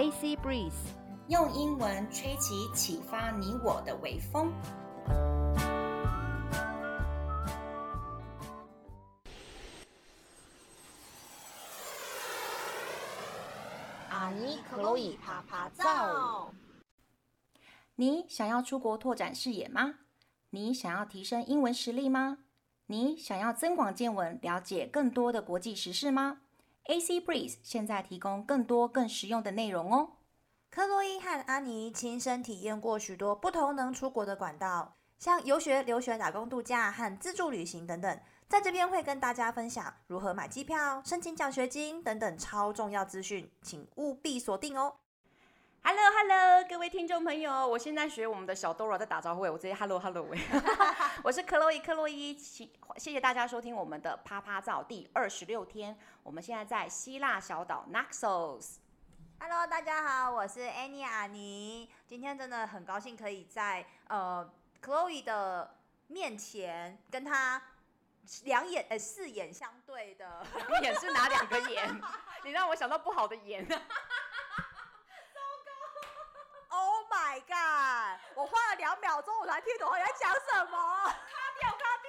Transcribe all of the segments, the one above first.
AC Breeze，用英文吹起启发你我的微风。阿尼克洛伊趴趴造。你想要出国拓展视野吗？你想要提升英文实力吗？你想要增广见闻，了解更多的国际时事吗？AC Breeze 现在提供更多更实用的内容哦。克洛伊和阿尼亲身体验过许多不同能出国的管道，像游学、留学、打工度假和自助旅行等等，在这边会跟大家分享如何买机票、申请奖学金等等超重要资讯，请务必锁定哦。Hello，Hello，hello, 各位听众朋友，我现在学我们的小 Dora 在打招呼，我直接 Hello，Hello，hello, 我是克洛伊，克洛伊，谢谢大家收听我们的啪啪照第二十六天，我们现在在希腊小岛 Naxos。Hello，大家好，我是 Annie 阿尼，今天真的很高兴可以在呃克洛伊的面前跟他两眼呃四眼相对的，眼是哪两个眼？你让我想到不好的眼。My God！我花了两秒钟，我才听懂你在讲什么。卡掉，卡。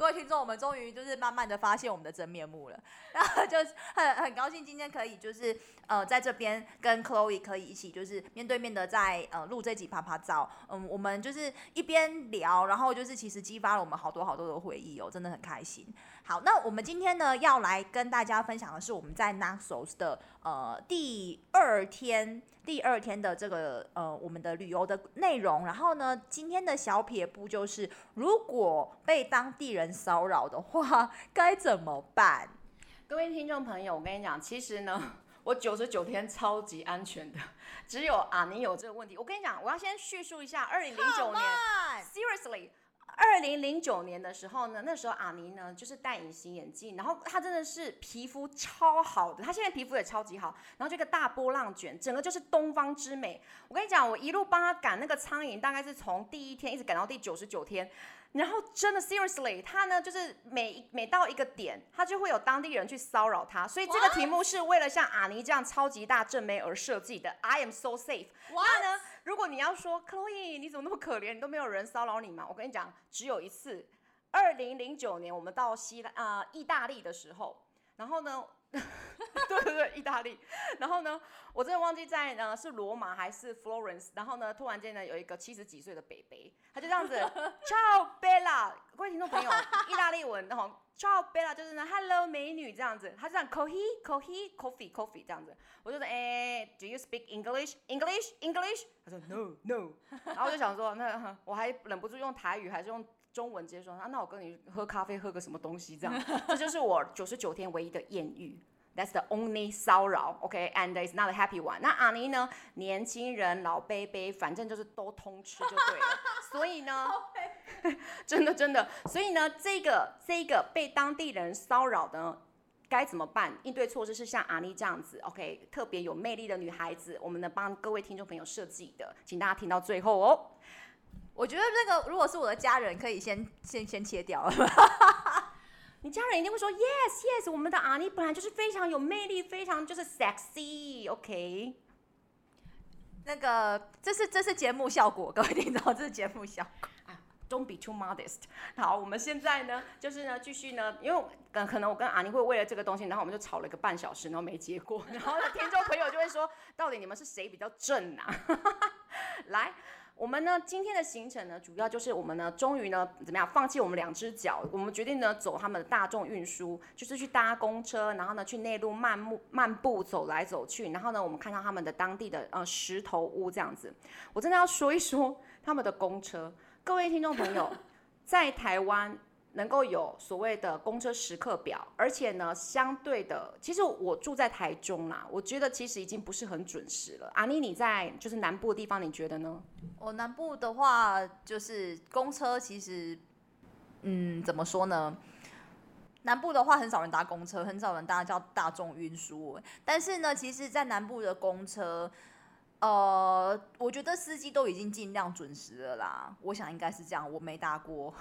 各位听众，我们终于就是慢慢的发现我们的真面目了，然后就很很高兴今天可以就是呃在这边跟 Chloe 可以一起就是面对面的在呃录这集趴趴照，嗯，我们就是一边聊，然后就是其实激发了我们好多好多的回忆哦，真的很开心。好，那我们今天呢要来跟大家分享的是我们在 Naxos 的呃第二天。第二天的这个呃，我们的旅游的内容，然后呢，今天的小撇步就是，如果被当地人骚扰的话，该怎么办？各位听众朋友，我跟你讲，其实呢，我九十九天超级安全的，只有阿尼有这个问题。我跟你讲，我要先叙述一下二零零九年，Seriously。二零零九年的时候呢，那时候阿尼呢就是戴隐形眼镜，然后他真的是皮肤超好的，他现在皮肤也超级好，然后这个大波浪卷，整个就是东方之美。我跟你讲，我一路帮他赶那个苍蝇，大概是从第一天一直赶到第九十九天。然后真的，seriously，他呢就是每每到一个点，他就会有当地人去骚扰他，所以这个题目是为了像阿尼这样超级大正妹而设计的。I am so safe。那呢，如果你要说 Chloe，你怎么那么可怜，你都没有人骚扰你吗？我跟你讲，只有一次，二零零九年我们到希腊啊、呃、意大利的时候，然后呢。对对对，意大利。然后呢，我真的忘记在呢是罗马还是 Florence。然后呢，突然间呢有一个七十几岁的北北，他就这样子，Ciao Bella，各位听众朋友，意大利文，然后 Ciao Bella 就是呢，Hello 美女这样子，他就这样 Coffee Coffee Coffee Coffee 这样子，我就说哎，Do you speak English English English？他说 No No，然后我就想说，那我还忍不住用台语还是用。中文直接说啊，那我跟你喝咖啡，喝个什么东西这样，这就是我九十九天唯一的艳遇。That's the only 骚扰，OK，and、okay? it's not a happy one。那阿尼呢？年轻人、老伯伯，反正就是都通吃就对了。所以呢，真的真的，所以呢，这个这个被当地人骚扰的该怎么办？应对措施是像阿尼这样子，OK，特别有魅力的女孩子，我们呢帮各位听众朋友设计的，请大家听到最后哦。我觉得那个如果是我的家人，可以先先先切掉了。你家人一定会说 yes yes，我们的阿尼本来就是非常有魅力，非常就是 sexy，OK？、Okay? 那个这是这是节目效果，各位听到这是节目效果。啊，Don't be too modest。好，我们现在呢，就是呢继续呢，因为可能我跟阿尼会为了这个东西，然后我们就吵了一个半小时，然后没结果，然后呢听众朋友就会说，到底你们是谁比较正啊？来。我们呢，今天的行程呢，主要就是我们呢，终于呢，怎么样，放弃我们两只脚，我们决定呢，走他们的大众运输，就是去搭公车，然后呢，去内陆漫步漫步走来走去，然后呢，我们看到他们的当地的呃石头屋这样子。我真的要说一说他们的公车，各位听众朋友，在台湾。能够有所谓的公车时刻表，而且呢，相对的，其实我住在台中啦，我觉得其实已经不是很准时了。阿妮，你在就是南部的地方，你觉得呢？我南部的话，就是公车其实，嗯，怎么说呢？南部的话，很少人搭公车，很少人搭叫大众运输。但是呢，其实，在南部的公车，呃，我觉得司机都已经尽量准时了啦。我想应该是这样，我没搭过。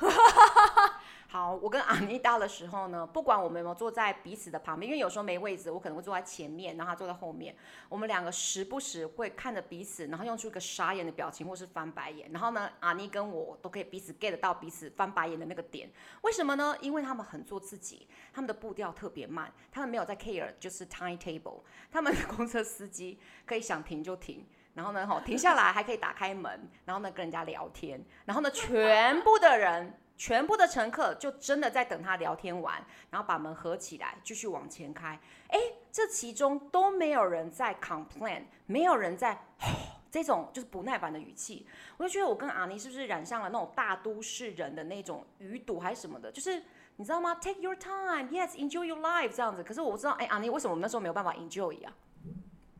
好，我跟 阿妮搭的时候呢，不管我们有没有坐在彼此的旁边，因为有时候没位置，我可能会坐在前面，然后他坐在后面。我们两个时不时会看着彼此，然后用出一个傻眼的表情，或是翻白眼。然后呢，阿妮跟我都可以彼此 get 到彼此翻白眼的那个点。为什么呢？因为他们很做自己，他们的步调特别慢，他们没有在 care 就是 timetable。他们的公车司机可以想停就停。然后呢，吼，停下来还可以打开门，然后呢跟人家聊天，然后呢全部的人，全部的乘客就真的在等他聊天完，然后把门合起来继续往前开。哎，这其中都没有人在 complain，没有人在吼 这种就是不耐烦的语气。我就觉得我跟阿妮是不是染上了那种大都市人的那种余毒还是什么的？就是你知道吗？Take your time，yes，enjoy your life 这样子。可是我不知道，哎，阿妮为什么我们那时候没有办法 enjoy 啊？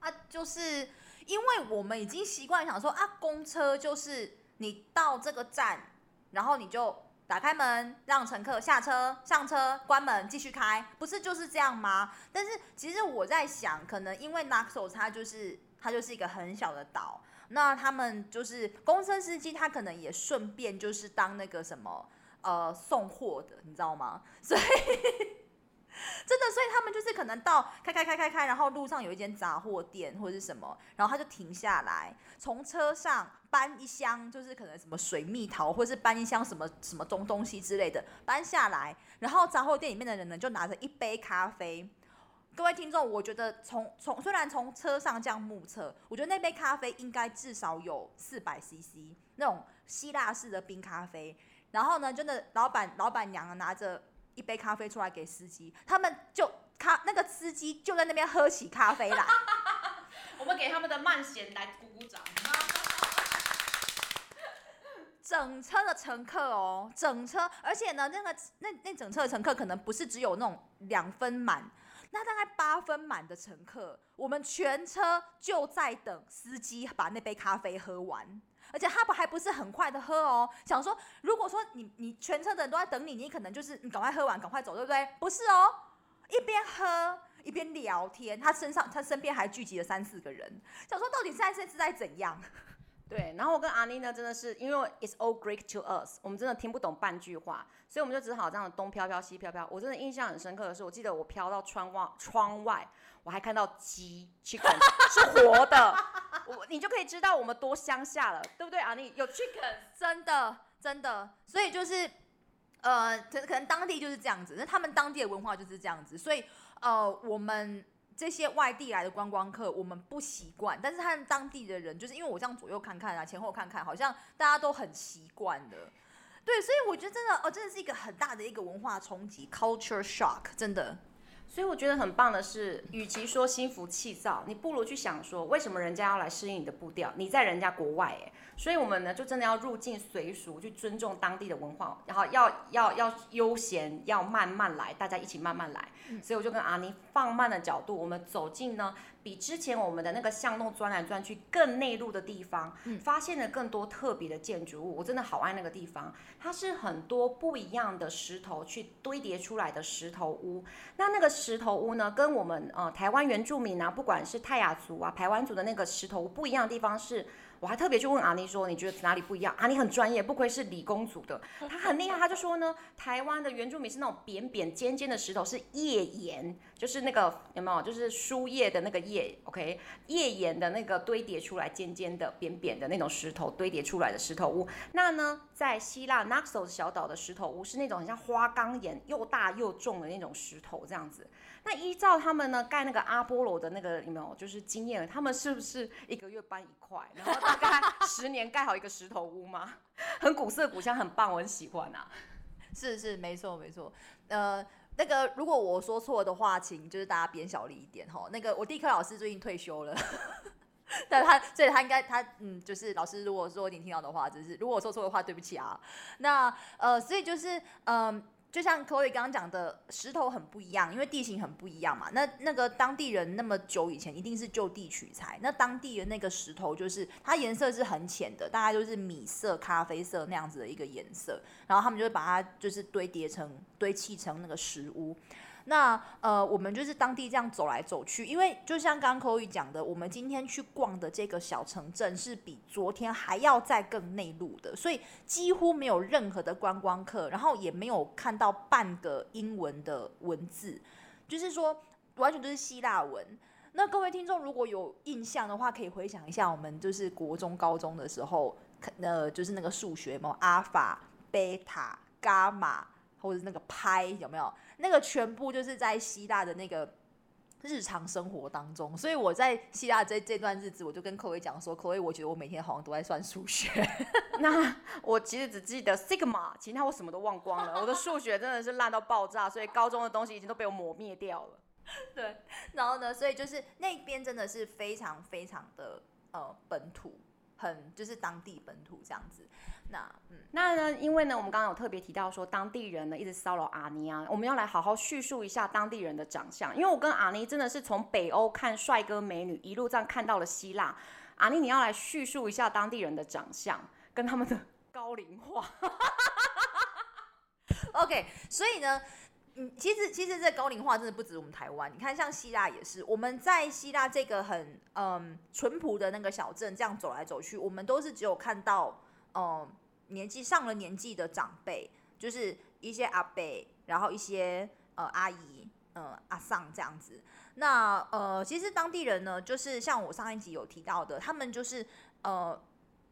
啊，就是。因为我们已经习惯想说啊，公车就是你到这个站，然后你就打开门让乘客下车、上车、关门继续开，不是就是这样吗？但是其实我在想，可能因为 Naxos 它就是它就是一个很小的岛，那他们就是公车司机，他可能也顺便就是当那个什么呃送货的，你知道吗？所以。真的，所以他们就是可能到开开开开开，然后路上有一间杂货店或者是什么，然后他就停下来，从车上搬一箱，就是可能什么水蜜桃，或者是搬一箱什么什么东东西之类的搬下来，然后杂货店里面的人呢就拿着一杯咖啡。各位听众，我觉得从从虽然从车上这样目测，我觉得那杯咖啡应该至少有四百 CC 那种希腊式的冰咖啡。然后呢，真的老板老板娘拿着。一杯咖啡出来给司机，他们就咖那个司机就在那边喝起咖啡来。我们给他们的慢贤来鼓鼓掌。整车的乘客哦，整车，而且呢，那个那那整车的乘客可能不是只有那种两分满，那大概八分满的乘客，我们全车就在等司机把那杯咖啡喝完。而且他不还不是很快的喝哦，想说如果说你你全车的人都在等你，你可能就是你赶快喝完赶快走，对不对？不是哦，一边喝一边聊天，他身上他身边还聚集了三四个人，想说到底现在是在怎样？对，然后我跟阿妮呢，真的是因为 it's all Greek to us，我们真的听不懂半句话，所以我们就只好这样东飘飘西飘飘。我真的印象很深刻的是，我记得我飘到窗外窗外，我还看到鸡 chicken 是活的。我你就可以知道我们多乡下了，对不对啊？你有 chicken，真的真的，所以就是呃，可可能当地就是这样子，那他们当地的文化就是这样子，所以呃，我们这些外地来的观光客，我们不习惯，但是他们当地的人，就是因为我这样左右看看啊，前后看看，好像大家都很习惯的，对，所以我觉得真的哦，真的是一个很大的一个文化冲击，culture shock，真的。所以我觉得很棒的是，与其说心浮气躁，你不如去想说，为什么人家要来适应你的步调？你在人家国外哎，所以我们呢就真的要入境随俗，去尊重当地的文化，然后要要要悠闲，要慢慢来，大家一起慢慢来。所以我就跟阿妮放慢的角度，我们走进呢。比之前我们的那个巷弄钻来钻去更内陆的地方，嗯，发现了更多特别的建筑物。我真的好爱那个地方，它是很多不一样的石头去堆叠出来的石头屋。那那个石头屋呢，跟我们呃台湾原住民啊，不管是泰雅族啊、排湾族的那个石头屋不一样的地方是。我还特别去问阿妮说，你觉得哪里不一样？阿妮很专业，不愧是理工组的，他很厉害。他就说呢，台湾的原住民是那种扁扁尖尖的石头，是页岩，就是那个有没有？就是书叶的那个叶，OK，页岩的那个堆叠出来尖尖的、扁扁的那种石头堆叠出来的石头屋。那呢，在希腊 Naxos 小岛的石头屋是那种很像花岗岩，又大又重的那种石头，这样子。那依照他们呢盖那个阿波罗的那个有没有？就是经验，他们是不是一个月搬一块，然后大概十年盖好一个石头屋吗？很古色古香，很棒，我很喜欢啊。是是，没错没错。呃，那个如果我说错的话，请就是大家变小力一点哈。那个我地科老师最近退休了，但他所以他应该他嗯，就是老师如果说你听到的话，就是如果我说错的话，对不起啊。那呃，所以就是嗯。就像 Chloe 刚刚讲的，石头很不一样，因为地形很不一样嘛。那那个当地人那么久以前一定是就地取材，那当地的那个石头就是它颜色是很浅的，大概就是米色、咖啡色那样子的一个颜色，然后他们就会把它就是堆叠成堆砌成那个石屋。那呃，我们就是当地这样走来走去，因为就像刚刚 Chloe 讲的，我们今天去逛的这个小城镇是比昨天还要再更内陆的，所以几乎没有任何的观光客，然后也没有看到半个英文的文字，就是说完全都是希腊文。那各位听众如果有印象的话，可以回想一下我们就是国中、高中的时候，呃，就是那个数学嘛，阿尔法、贝塔、伽马，或者是那个派，有没有？那个全部就是在希腊的那个日常生活当中，所以我在希腊这这段日子，我就跟 Chloe 讲说，Chloe，我觉得我每天好像都在算数学。那我其实只记得 sigma，其他我什么都忘光了。我的数学真的是烂到爆炸，所以高中的东西已经都被我磨灭掉了。对，然后呢，所以就是那边真的是非常非常的呃本土，很就是当地本土这样子。那嗯，那呢？因为呢，我们刚刚有特别提到说，当地人呢一直骚扰阿妮啊，我们要来好好叙述一下当地人的长相。因为我跟阿妮真的是从北欧看帅哥美女，一路这样看到了希腊。阿妮，你要来叙述一下当地人的长相跟他们的 高龄化。OK，所以呢，嗯，其实其实这高龄化真的不止我们台湾，你看像希腊也是，我们在希腊这个很嗯淳朴的那个小镇这样走来走去，我们都是只有看到。嗯，年纪上了年纪的长辈，就是一些阿伯，然后一些呃阿姨，呃阿桑这样子。那呃，其实当地人呢，就是像我上一集有提到的，他们就是呃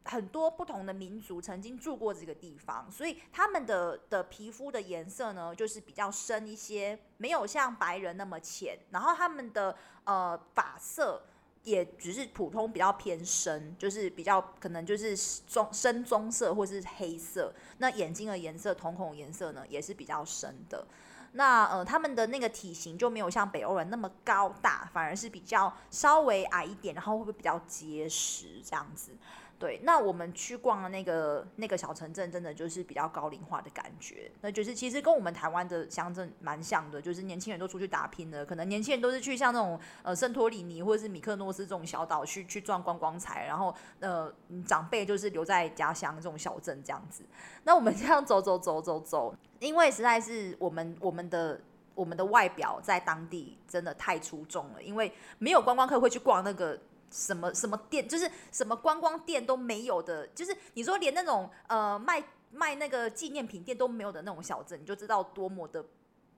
很多不同的民族曾经住过这个地方，所以他们的的皮肤的颜色呢，就是比较深一些，没有像白人那么浅。然后他们的呃发色。也只是普通比较偏深，就是比较可能就是棕深棕色或是黑色。那眼睛的颜色，瞳孔颜色呢，也是比较深的。那呃，他们的那个体型就没有像北欧人那么高大，反而是比较稍微矮一点，然后会不会比较结实这样子？对，那我们去逛的那个那个小城镇，真的就是比较高龄化的感觉。那就是其实跟我们台湾的乡镇蛮像的，就是年轻人都出去打拼了，可能年轻人都是去像那种呃圣托里尼或者是米克诺斯这种小岛去去赚观光财，然后呃长辈就是留在家乡这种小镇这样子。那我们这样走走走走走，因为实在是我们我们的我们的外表在当地真的太出众了，因为没有观光客会去逛那个。什么什么店，就是什么观光店都没有的，就是你说连那种呃卖卖那个纪念品店都没有的那种小镇，你就知道多么的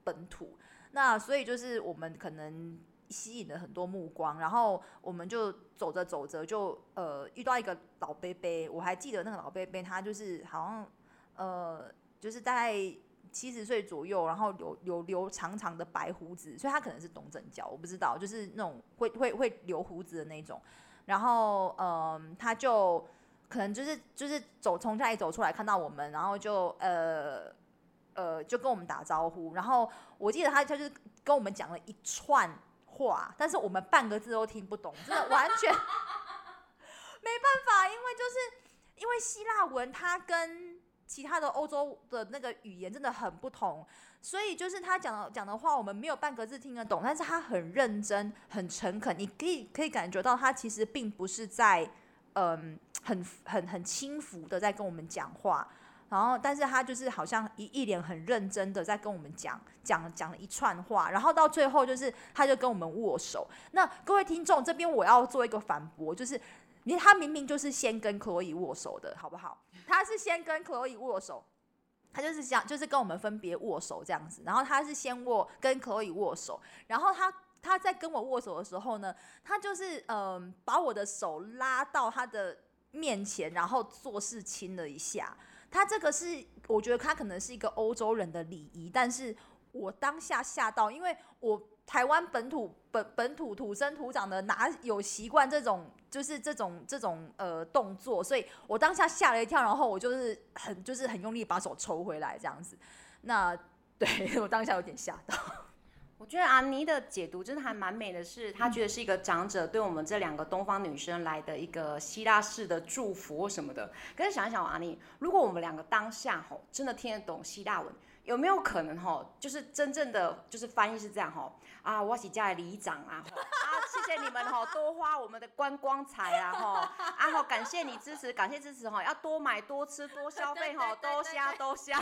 本土。那所以就是我们可能吸引了很多目光，然后我们就走着走着就呃遇到一个老伯伯，我还记得那个老伯伯，他就是好像呃就是大概。七十岁左右，然后留留留长长的白胡子，所以他可能是东正教，我不知道，就是那种会会会留胡子的那种。然后，嗯、他就可能就是就是走从家里走出来，看到我们，然后就呃呃就跟我们打招呼。然后我记得他他就跟我们讲了一串话，但是我们半个字都听不懂，真的完全 没办法，因为就是因为希腊文它跟。其他的欧洲的那个语言真的很不同，所以就是他讲的讲的话，我们没有半个字听得懂，但是他很认真、很诚恳，你可以可以感觉到他其实并不是在嗯很很很轻浮的在跟我们讲话，然后但是他就是好像一一脸很认真的在跟我们讲讲讲了一串话，然后到最后就是他就跟我们握手。那各位听众这边我要做一个反驳，就是。你他明明就是先跟 Chloe 握手的，好不好？他是先跟 Chloe 握手，他就是想就是跟我们分别握手这样子。然后他是先握跟 Chloe 握手，然后他他在跟我握手的时候呢，他就是嗯、把我的手拉到他的面前，然后做事亲了一下。他这个是我觉得他可能是一个欧洲人的礼仪，但是我当下吓到，因为我。台湾本土本本土土生土长的哪有习惯这种就是这种这种呃动作，所以我当下吓了一跳，然后我就是很就是很用力把手抽回来这样子。那对 我当下有点吓到。我觉得阿妮的解读真的还蛮美的是，是她觉得是一个长者对我们这两个东方女生来的一个希腊式的祝福或什么的。可是想一想，阿妮，如果我们两个当下吼真的听得懂希腊文。有没有可能哈，就是真正的就是翻译是这样哈啊，我是家的里长啊，啊，谢谢你们哈，多花我们的观光财啊哈，啊好感谢你支持，感谢支持哈，要多买多吃多消费哈，多虾多虾，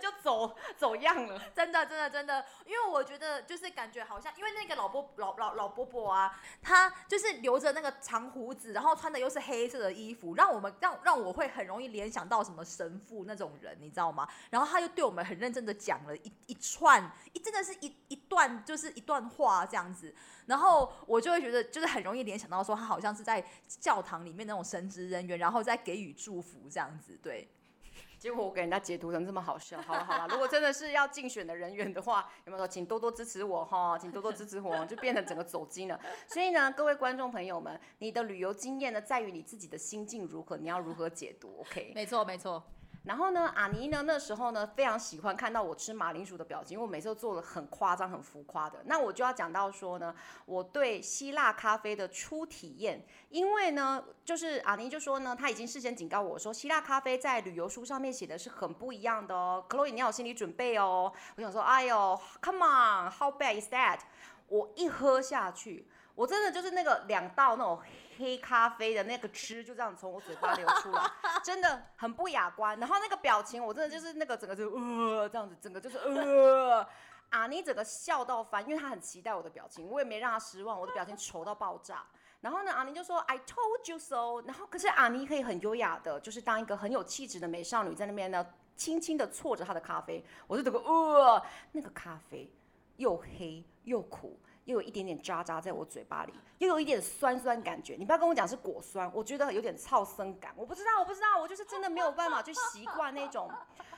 就走走样了，真的真的真的，因为我觉得就是感觉好像，因为那个老伯老老老伯伯啊，他就是留着那个长胡子，然后穿的又是黑色的衣服，让我们让让我会很容易联想到什么神父那种人，你知道吗？然后他又对我们很认真的讲了一一串一真的是一一段就是一段话这样子，然后我就会觉得就是很容易联想到说他好像是在教堂里面那种神职人员，然后再给予祝福这样子，对。结果我给人家解读成这么好笑，好了好了，如果真的是要竞选的人员的话，有没有说请多多支持我哈，请多多支持我，就变成整个走金了。所以呢，各位观众朋友们，你的旅游经验呢，在于你自己的心境如何，你要如何解读，OK？没错没错。然后呢，阿尼呢那时候呢非常喜欢看到我吃马铃薯的表情，因为我每次都做的很夸张、很浮夸的。那我就要讲到说呢，我对希腊咖啡的初体验，因为呢，就是阿尼就说呢，他已经事先警告我说，希腊咖啡在旅游书上面写的是很不一样的哦克洛伊你要有心理准备哦。我想说，哎呦，Come on，How bad is that？我一喝下去，我真的就是那个两道那种。黑咖啡的那个汁就这样从我嘴巴流出来，真的很不雅观。然后那个表情，我真的就是那个整个就呃这样子，整个就是呃啊，妮整个笑到翻，因为她很期待我的表情，我也没让她失望，我的表情丑到爆炸。然后呢，阿妮就说 I told you so。然后可是阿妮可以很优雅的，就是当一个很有气质的美少女在那边呢，轻轻的啜着她的咖啡，我就整个呃那个咖啡又黑又苦。又有一点点渣渣在我嘴巴里，又有一点酸酸感觉。你不要跟我讲是果酸，我觉得有点草酸感。我不知道，我不知道，我就是真的没有办法去习惯那种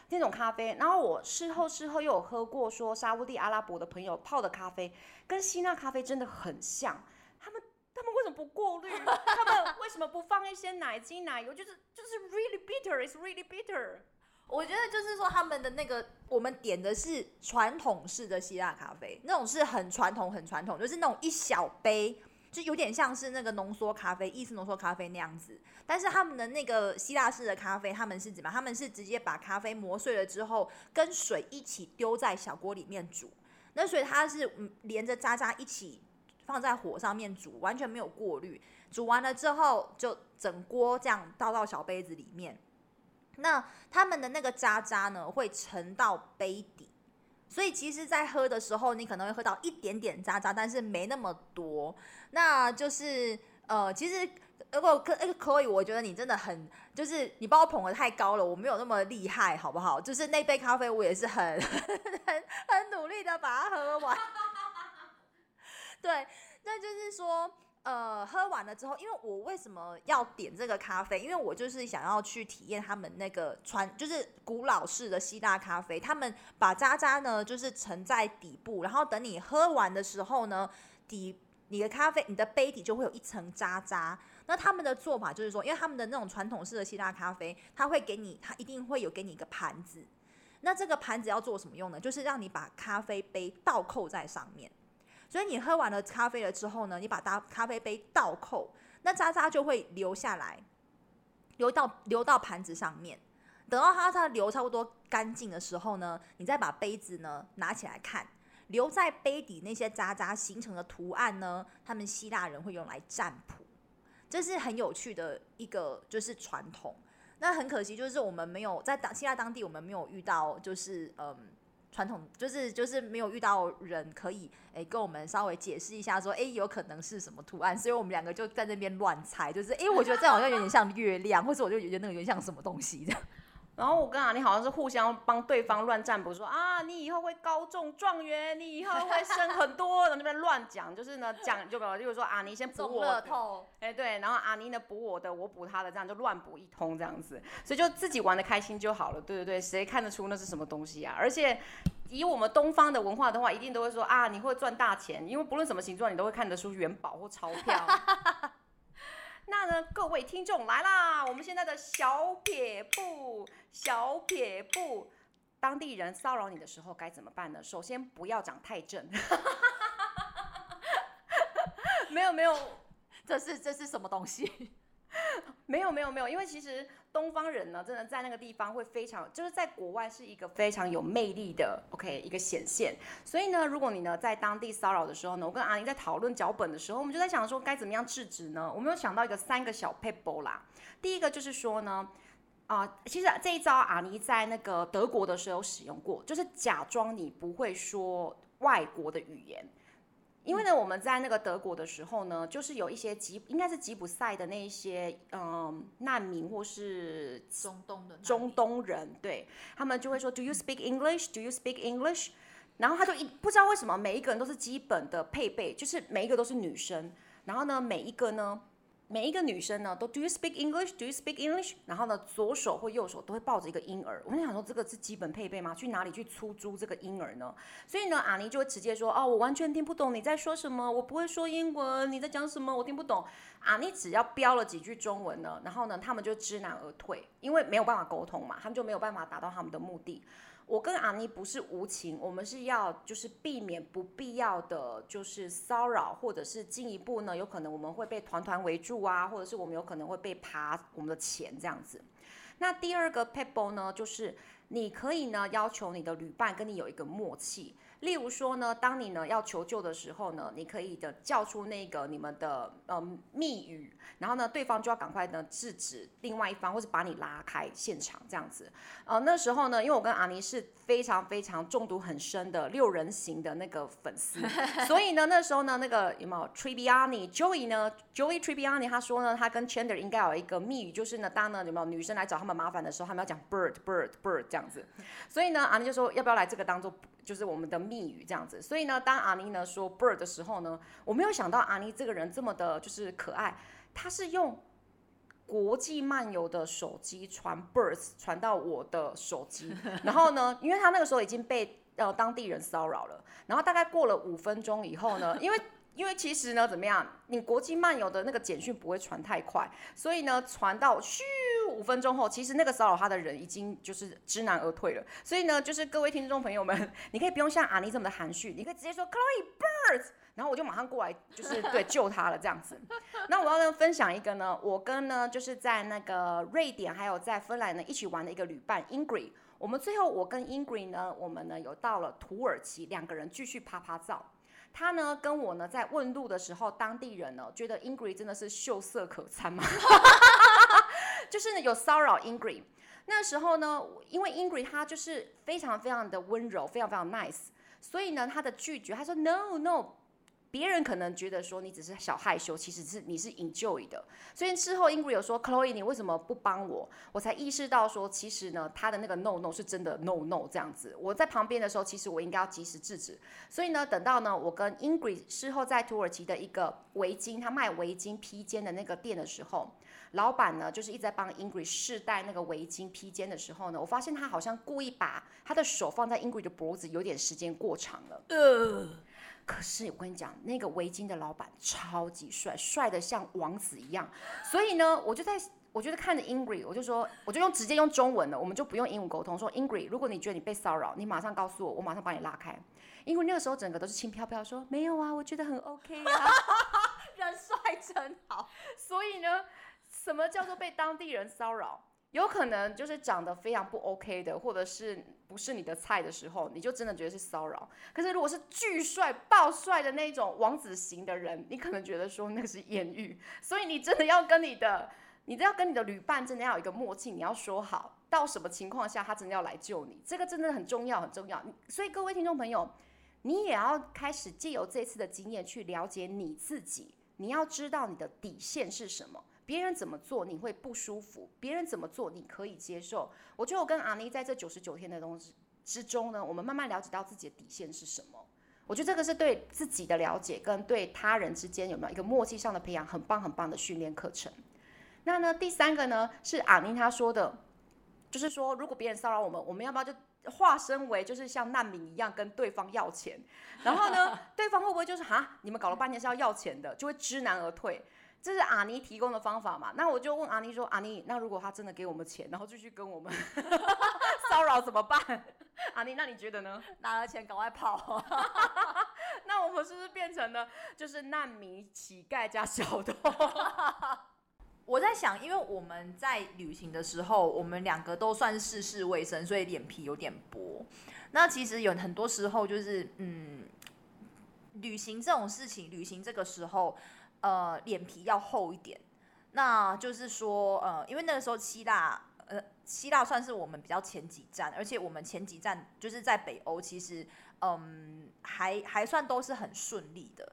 那种咖啡。然后我事后事后又有喝过说沙乌地阿拉伯的朋友泡的咖啡，跟希腊咖啡真的很像。他们他们为什么不过滤？他们为什么不放一些奶精奶油？就是就是 really bitter，it's really bitter。我觉得就是说，他们的那个，我们点的是传统式的希腊咖啡，那种是很传统、很传统，就是那种一小杯，就有点像是那个浓缩咖啡、意式浓缩咖啡那样子。但是他们的那个希腊式的咖啡，他们是怎么？他们是直接把咖啡磨碎了之后，跟水一起丢在小锅里面煮。那所以它是连着渣渣一起放在火上面煮，完全没有过滤。煮完了之后，就整锅这样倒到小杯子里面。那他们的那个渣渣呢，会沉到杯底，所以其实，在喝的时候，你可能会喝到一点点渣渣，但是没那么多。那就是呃，其实如果可可以，我觉得你真的很，就是你把我捧得太高了，我没有那么厉害，好不好？就是那杯咖啡，我也是很 很很努力的把它喝完。对，那就是说。呃，喝完了之后，因为我为什么要点这个咖啡？因为我就是想要去体验他们那个传，就是古老式的希腊咖啡。他们把渣渣呢，就是盛在底部，然后等你喝完的时候呢，底你的咖啡，你的杯底就会有一层渣渣。那他们的做法就是说，因为他们的那种传统式的希腊咖啡，他会给你，他一定会有给你一个盘子。那这个盘子要做什么用呢？就是让你把咖啡杯倒扣在上面。所以你喝完了咖啡了之后呢，你把大咖啡杯倒扣，那渣渣就会流下来，流到流到盘子上面。等到它它流差不多干净的时候呢，你再把杯子呢拿起来看，留在杯底那些渣渣形成的图案呢，他们希腊人会用来占卜，这是很有趣的一个就是传统。那很可惜就是我们没有在当希腊当地，我们没有遇到就是嗯。传统就是就是没有遇到人可以诶、跟我们稍微解释一下说诶、有可能是什么图案，所以我们两个就在那边乱猜，就是诶、我觉得这好像有点像月亮，或者我就觉得那个有点像什么东西的。然后我跟阿尼好像是互相帮对方乱占卜，说啊，你以后会高中状元，你以后会生很多，然后那边乱讲，就是呢讲就比如就是说阿妮先补我，哎、欸、对，然后阿尼呢补我的，我补他的，这样就乱补一通这样子，所以就自己玩的开心就好了，对对对，谁看得出那是什么东西啊？而且以我们东方的文化的话，一定都会说啊，你会赚大钱，因为不论什么形状，你都会看得出元宝或钞票。那呢，各位听众来啦！我们现在的小撇步，小撇步，当地人骚扰你的时候该怎么办呢？首先不要长太正。没 有没有，这是这是什么东西？没有没有没有，因为其实东方人呢，真的在那个地方会非常，就是在国外是一个非常有魅力的，OK，一个显现。所以呢，如果你呢在当地骚扰的时候呢，我跟阿玲在讨论脚本的时候，我们就在想说该怎么样制止呢？我们有想到一个三个小 p e b l e 啦。第一个就是说呢，啊、其实这一招阿尼在那个德国的时候使用过，就是假装你不会说外国的语言。因为呢，我们在那个德国的时候呢，就是有一些吉，应该是吉普赛的那一些嗯难民或是中东的中东人，对，他们就会说 Do you speak English? Do you speak English? 然后他就一不知道为什么每一个人都是基本的配备，就是每一个都是女生，然后呢，每一个呢。每一个女生呢，都 Do you speak English? Do you speak English? 然后呢，左手或右手都会抱着一个婴儿。我们想说，这个是基本配备吗？去哪里去出租这个婴儿呢？所以呢，阿尼就会直接说：哦，我完全听不懂你在说什么，我不会说英文，你在讲什么？我听不懂。阿尼只要标了几句中文呢，然后呢，他们就知难而退，因为没有办法沟通嘛，他们就没有办法达到他们的目的。我跟阿妮不是无情，我们是要就是避免不必要的就是骚扰，或者是进一步呢，有可能我们会被团团围住啊，或者是我们有可能会被爬我们的钱这样子。那第二个 pebble 呢，就是你可以呢要求你的旅伴跟你有一个默契。例如说呢，当你呢要求救的时候呢，你可以的叫出那个你们的呃密语，然后呢对方就要赶快呢制止另外一方，或是把你拉开现场这样子。呃那时候呢，因为我跟阿尼是非常非常中毒很深的六人行的那个粉丝，所以呢那时候呢那个有没有 Tribbiani Joey 呢 Joey Tribbiani 他说呢他跟 Chandler 应该有一个密语，就是呢当呢有没有女生来找他们麻烦的时候，他们要讲 bird bird bird 这样子。所以呢阿尼就说要不要来这个当做。就是我们的密语这样子，所以呢，当阿妮呢说 bird 的时候呢，我没有想到阿妮这个人这么的，就是可爱，他是用国际漫游的手机传 birds 传到我的手机，然后呢，因为他那个时候已经被呃当地人骚扰了，然后大概过了五分钟以后呢，因为。因为其实呢，怎么样？你国际漫游的那个简讯不会传太快，所以呢，传到嘘五分钟后，其实那个骚扰他的人已经就是知难而退了。所以呢，就是各位听众朋友们，你可以不用像阿尼这么的含蓄，你可以直接说 Chloe birds，然后我就马上过来，就是对救他了这样子。那我要跟分享一个呢，我跟呢就是在那个瑞典还有在芬兰呢一起玩的一个旅伴 Ingrid，我们最后我跟 Ingrid 呢，我们呢有到了土耳其，两个人继续趴趴走。他呢跟我呢在问路的时候，当地人呢觉得 Ingrid 真的是秀色可餐嘛，就是有骚扰 Ingrid。那时候呢，因为 Ingrid 她就是非常非常的温柔，非常非常 nice，所以呢她的拒绝，她说 no no。别人可能觉得说你只是小害羞，其实是你是 enjoy 的。所以事后 Ingrid 有说，Chloe 你为什么不帮我？我才意识到说，其实呢，他的那个 no no 是真的 no no 这样子。我在旁边的时候，其实我应该要及时制止。所以呢，等到呢，我跟 Ingrid 事后在土耳其的一个围巾，他卖围巾披肩的那个店的时候，老板呢就是一直在帮 Ingrid 试戴那个围巾披肩的时候呢，我发现他好像故意把他的手放在 Ingrid 的脖子，有点时间过长了。呃。可是我跟你讲，那个围巾的老板超级帅，帅的像王子一样。所以呢，我就在，我就看着 Ingrid，我就说，我就用直接用中文了，我们就不用英文沟通。说 Ingrid，如果你觉得你被骚扰，你马上告诉我，我马上把你拉开。因为那个时候整个都是轻飘飘，说没有啊，我觉得很 OK 啊，人帅真好。所以呢，什么叫做被当地人骚扰？有可能就是长得非常不 OK 的，或者是不是你的菜的时候，你就真的觉得是骚扰。可是如果是巨帅、爆帅的那种王子型的人，你可能觉得说那是艳遇。所以你真的要跟你的，你都要跟你的旅伴真的要有一个默契，你要说好到什么情况下他真的要来救你，这个真的很重要，很重要。所以各位听众朋友，你也要开始借由这次的经验去了解你自己，你要知道你的底线是什么。别人怎么做你会不舒服，别人怎么做你可以接受。我觉得我跟阿妮在这九十九天的东西之中呢，我们慢慢了解到自己的底线是什么。我觉得这个是对自己的了解跟对他人之间有没有一个默契上的培养，很棒很棒的训练课程。那呢，第三个呢是阿妮她说的，就是说如果别人骚扰我们，我们要不要就化身为就是像难民一样跟对方要钱？然后呢，对方会不会就是哈，你们搞了半天是要要钱的，就会知难而退？这是阿尼提供的方法嘛？那我就问阿尼说：“阿尼，那如果他真的给我们钱，然后继续跟我们 骚扰怎么办？”阿尼，那你觉得呢？拿了钱赶快跑。那我们是不是变成了就是难民、乞丐加小偷？我在想，因为我们在旅行的时候，我们两个都算世事事未深，所以脸皮有点薄。那其实有很多时候就是，嗯，旅行这种事情，旅行这个时候。呃，脸皮要厚一点，那就是说，呃，因为那个时候希腊，呃，希腊算是我们比较前几站，而且我们前几站就是在北欧，其实嗯还还算都是很顺利的。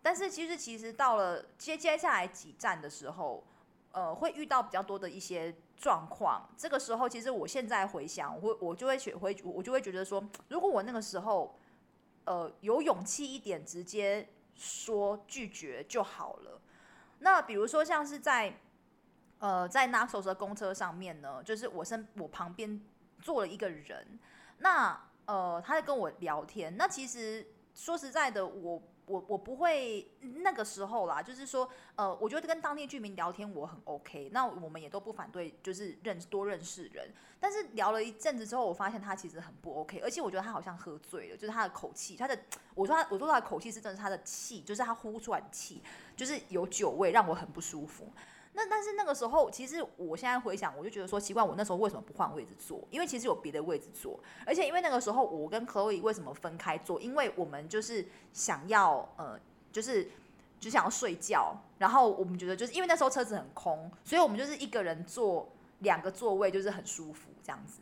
但是其实其实到了接接下来几站的时候，呃，会遇到比较多的一些状况。这个时候，其实我现在回想，我会我就会学会我就会觉得说，如果我那个时候呃有勇气一点，直接说拒绝就好了。那比如说像是在。呃，在 Naxos 的公车上面呢，就是我身我旁边坐了一个人，那呃，他在跟我聊天。那其实说实在的，我我我不会那个时候啦，就是说，呃，我觉得跟当地居民聊天我很 OK，那我们也都不反对，就是认多认识人。但是聊了一阵子之后，我发现他其实很不 OK，而且我觉得他好像喝醉了，就是他的口气，他的我说他我说他的口气是真的是他的气，就是他呼出来的气，就是有酒味，让我很不舒服。那但是那个时候，其实我现在回想，我就觉得说奇怪，我那时候为什么不换位置坐？因为其实有别的位置坐，而且因为那个时候我跟 Chloe 为什么分开坐？因为我们就是想要呃，就是就想要睡觉，然后我们觉得就是因为那时候车子很空，所以我们就是一个人坐两个座位，就是很舒服这样子。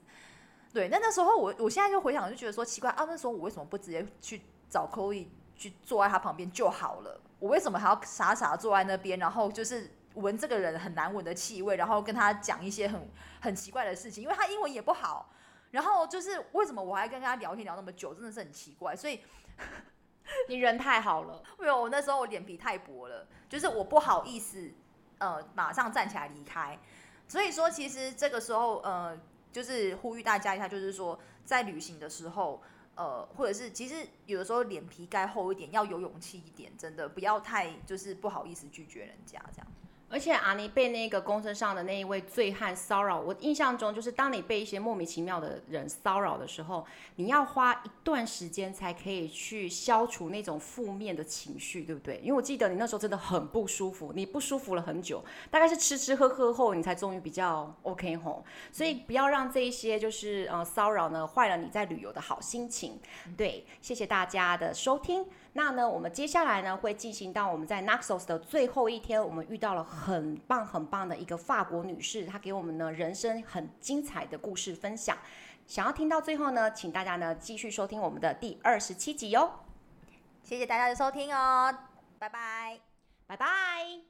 对，那那时候我我现在就回想，就觉得说奇怪啊，那时候我为什么不直接去找 Chloe 去坐在他旁边就好了？我为什么还要傻傻坐在那边？然后就是。闻这个人很难闻的气味，然后跟他讲一些很很奇怪的事情，因为他英文也不好。然后就是为什么我还跟他聊天聊那么久，真的是很奇怪。所以你人太好了，没有，我那时候我脸皮太薄了，就是我不好意思呃马上站起来离开。所以说，其实这个时候呃，就是呼吁大家一下，就是说在旅行的时候呃，或者是其实有的时候脸皮该厚一点，要有勇气一点，真的不要太就是不好意思拒绝人家这样。而且阿尼被那个公车上的那一位醉汉骚扰，我印象中就是当你被一些莫名其妙的人骚扰的时候，你要花一段时间才可以去消除那种负面的情绪，对不对？因为我记得你那时候真的很不舒服，你不舒服了很久，大概是吃吃喝喝后，你才终于比较 OK 吼。所以不要让这一些就是呃骚扰呢坏了你在旅游的好心情。对，谢谢大家的收听。那呢，我们接下来呢会进行到我们在 Naxos 的最后一天，我们遇到了很棒很棒的一个法国女士，她给我们呢人生很精彩的故事分享。想要听到最后呢，请大家呢继续收听我们的第二十七集哟。谢谢大家的收听哦，拜拜，拜拜。